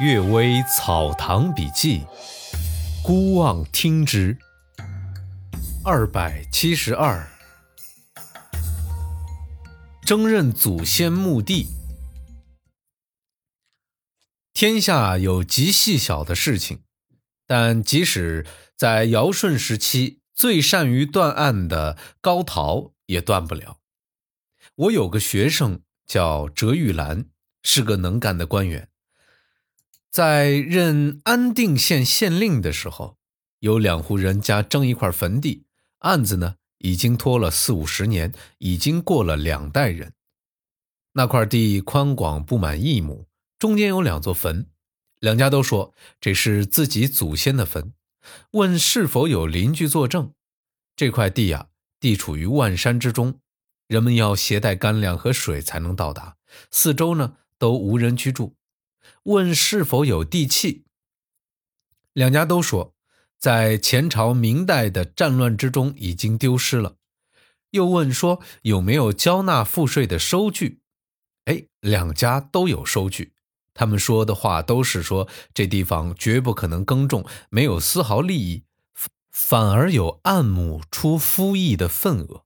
《岳微草堂笔记》，孤望听之。二百七十二，征任祖先墓地。天下有极细小的事情，但即使在尧舜时期，最善于断案的高陶也断不了。我有个学生叫折玉兰，是个能干的官员。在任安定县县令的时候，有两户人家争一块坟地，案子呢已经拖了四五十年，已经过了两代人。那块地宽广不满一亩，中间有两座坟，两家都说这是自己祖先的坟。问是否有邻居作证？这块地呀，地处于万山之中，人们要携带干粮和水才能到达，四周呢都无人居住。问是否有地契，两家都说在前朝明代的战乱之中已经丢失了。又问说有没有交纳赋税的收据，哎，两家都有收据。他们说的话都是说这地方绝不可能耕种，没有丝毫利益，反而有按亩出夫役的份额。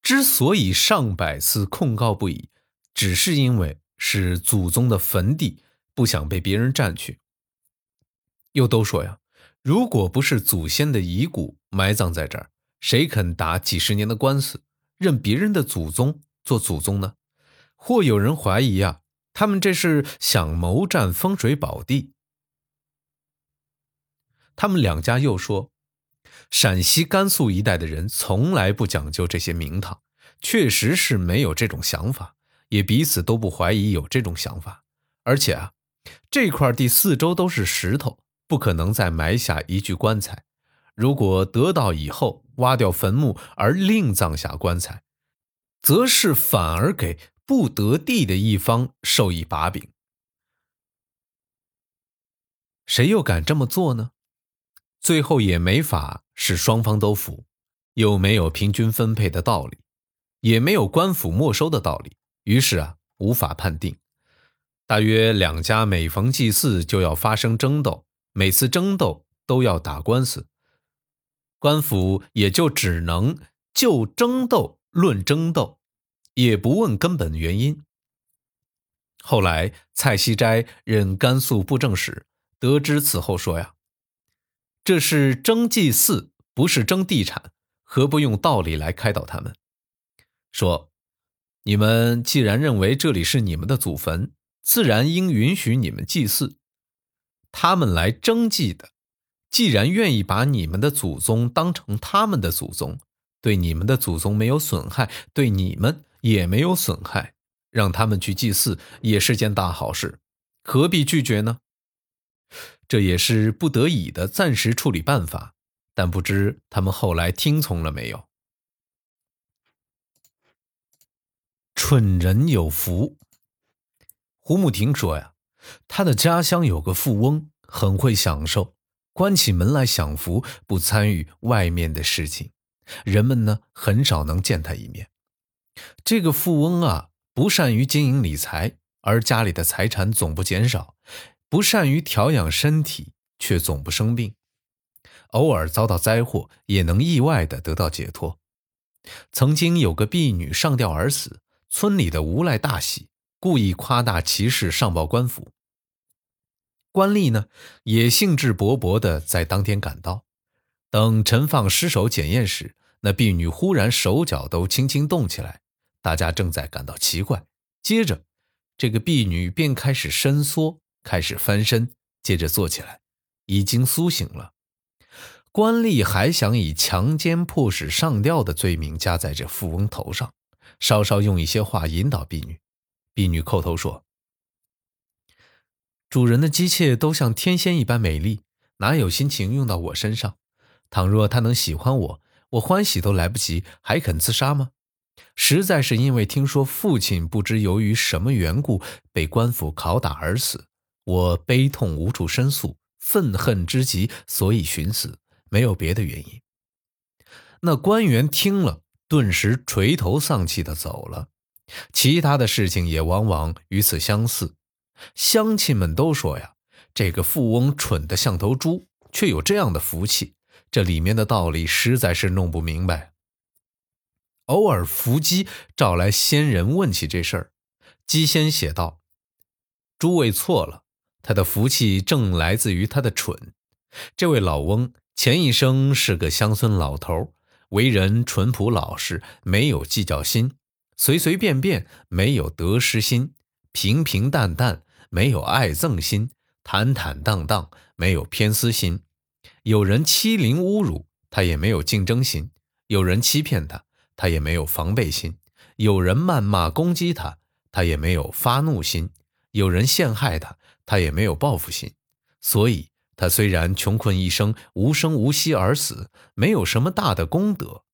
之所以上百次控告不已，只是因为是祖宗的坟地。不想被别人占去，又都说呀，如果不是祖先的遗骨埋葬在这儿，谁肯打几十年的官司，任别人的祖宗做祖宗呢？或有人怀疑啊，他们这是想谋占风水宝地。他们两家又说，陕西、甘肃一带的人从来不讲究这些名堂，确实是没有这种想法，也彼此都不怀疑有这种想法，而且啊。这块地四周都是石头，不可能再埋下一具棺材。如果得到以后挖掉坟墓而另葬下棺材，则是反而给不得地的一方授以把柄。谁又敢这么做呢？最后也没法使双方都服，又没有平均分配的道理，也没有官府没收的道理，于是啊，无法判定。大约两家每逢祭祀就要发生争斗，每次争斗都要打官司，官府也就只能就争斗论争斗，也不问根本原因。后来蔡希斋任甘肃布政使，得知此后说呀：“这是争祭祀，不是争地产，何不用道理来开导他们？说，你们既然认为这里是你们的祖坟。”自然应允许你们祭祀，他们来征祭的，既然愿意把你们的祖宗当成他们的祖宗，对你们的祖宗没有损害，对你们也没有损害，让他们去祭祀也是件大好事，何必拒绝呢？这也是不得已的暂时处理办法，但不知他们后来听从了没有？蠢人有福。胡慕婷说：“呀，他的家乡有个富翁，很会享受，关起门来享福，不参与外面的事情。人们呢，很少能见他一面。这个富翁啊，不善于经营理财，而家里的财产总不减少；不善于调养身体，却总不生病。偶尔遭到灾祸，也能意外的得到解脱。曾经有个婢女上吊而死，村里的无赖大喜。”故意夸大其事，上报官府。官吏呢，也兴致勃勃的在当天赶到。等陈放尸首检验时，那婢女忽然手脚都轻轻动起来，大家正在感到奇怪。接着，这个婢女便开始伸缩，开始翻身，接着坐起来，已经苏醒了。官吏还想以强奸迫使上吊的罪名加在这富翁头上，稍稍用一些话引导婢女。婢女叩头说：“主人的姬妾都像天仙一般美丽，哪有心情用到我身上？倘若她能喜欢我，我欢喜都来不及，还肯自杀吗？实在是因为听说父亲不知由于什么缘故被官府拷打而死，我悲痛无处申诉，愤恨之极，所以寻死，没有别的原因。”那官员听了，顿时垂头丧气的走了。其他的事情也往往与此相似，乡亲们都说呀，这个富翁蠢得像头猪，却有这样的福气，这里面的道理实在是弄不明白。偶尔，伏击召来仙人问起这事儿，姬仙写道：“诸位错了，他的福气正来自于他的蠢。这位老翁前一生是个乡村老头，为人淳朴老实，没有计较心，随随便便，没有得失心，平平淡淡，没有爱憎心，坦坦荡荡，没有偏私心。有人欺凌侮辱他，也没有竞争心；有人欺骗他。”他也没有防备心，有人谩骂攻击他，他也没有发怒心；有人陷害他，他也没有报复心。所以，他虽然穷困一生，无声无息而死，没有什么大的功德，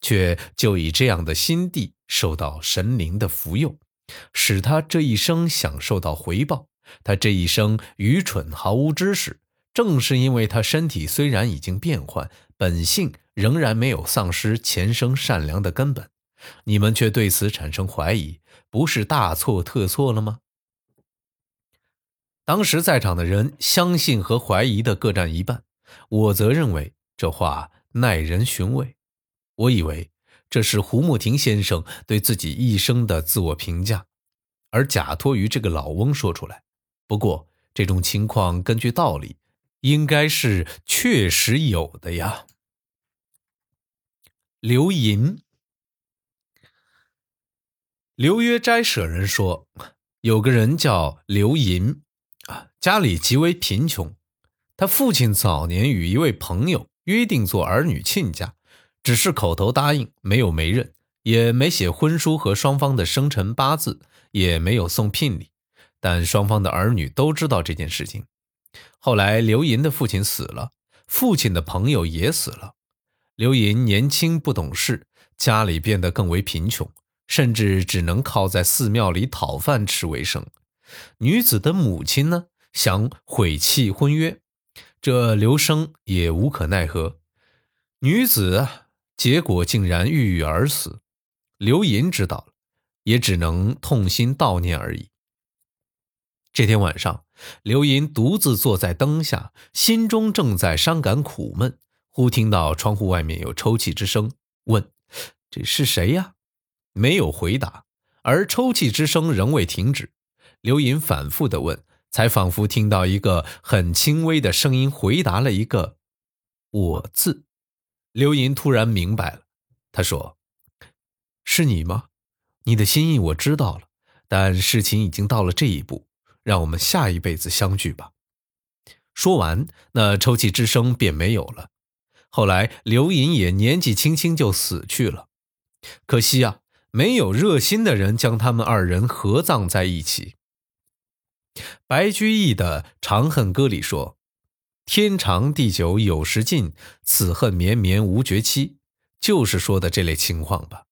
却就以这样的心地受到神灵的福佑，使他这一生享受到回报。他这一生愚蠢，毫无知识，正是因为他身体虽然已经变换，本性。仍然没有丧失前生善良的根本，你们却对此产生怀疑，不是大错特错了吗？当时在场的人相信和怀疑的各占一半，我则认为这话耐人寻味。我以为这是胡慕亭先生对自己一生的自我评价，而假托于这个老翁说出来。不过这种情况根据道理，应该是确实有的呀。刘寅，刘约斋舍人说，有个人叫刘寅，啊，家里极为贫穷。他父亲早年与一位朋友约定做儿女亲家，只是口头答应，没有媒人，也没写婚书和双方的生辰八字，也没有送聘礼。但双方的儿女都知道这件事情。后来刘银的父亲死了，父亲的朋友也死了。刘银年轻不懂事，家里变得更为贫穷，甚至只能靠在寺庙里讨饭吃为生。女子的母亲呢，想毁弃婚约，这刘生也无可奈何。女子结果竟然郁郁而死。刘银知道了，也只能痛心悼念而已。这天晚上，刘银独自坐在灯下，心中正在伤感苦闷。忽听到窗户外面有抽泣之声，问：“这是谁呀？”没有回答，而抽泣之声仍未停止。刘银反复的问，才仿佛听到一个很轻微的声音回答了一个“我”字。刘银突然明白了，他说：“是你吗？你的心意我知道了，但事情已经到了这一步，让我们下一辈子相聚吧。”说完，那抽泣之声便没有了。后来，刘银也年纪轻轻就死去了，可惜啊，没有热心的人将他们二人合葬在一起。白居易的《长恨歌》里说：“天长地久有时尽，此恨绵绵无绝期。”就是说的这类情况吧。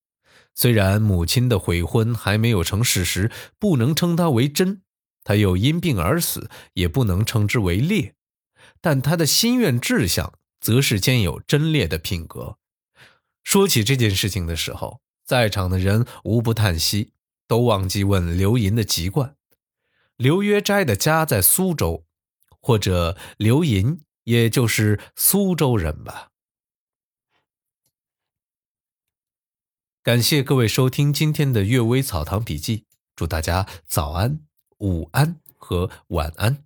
虽然母亲的悔婚还没有成事实，不能称它为真；他又因病而死，也不能称之为烈。但他的心愿志向。则是兼有真烈的品格。说起这件事情的时候，在场的人无不叹息，都忘记问刘寅的籍贯。刘约斋的家在苏州，或者刘寅也就是苏州人吧。感谢各位收听今天的《阅微草堂笔记》，祝大家早安、午安和晚安。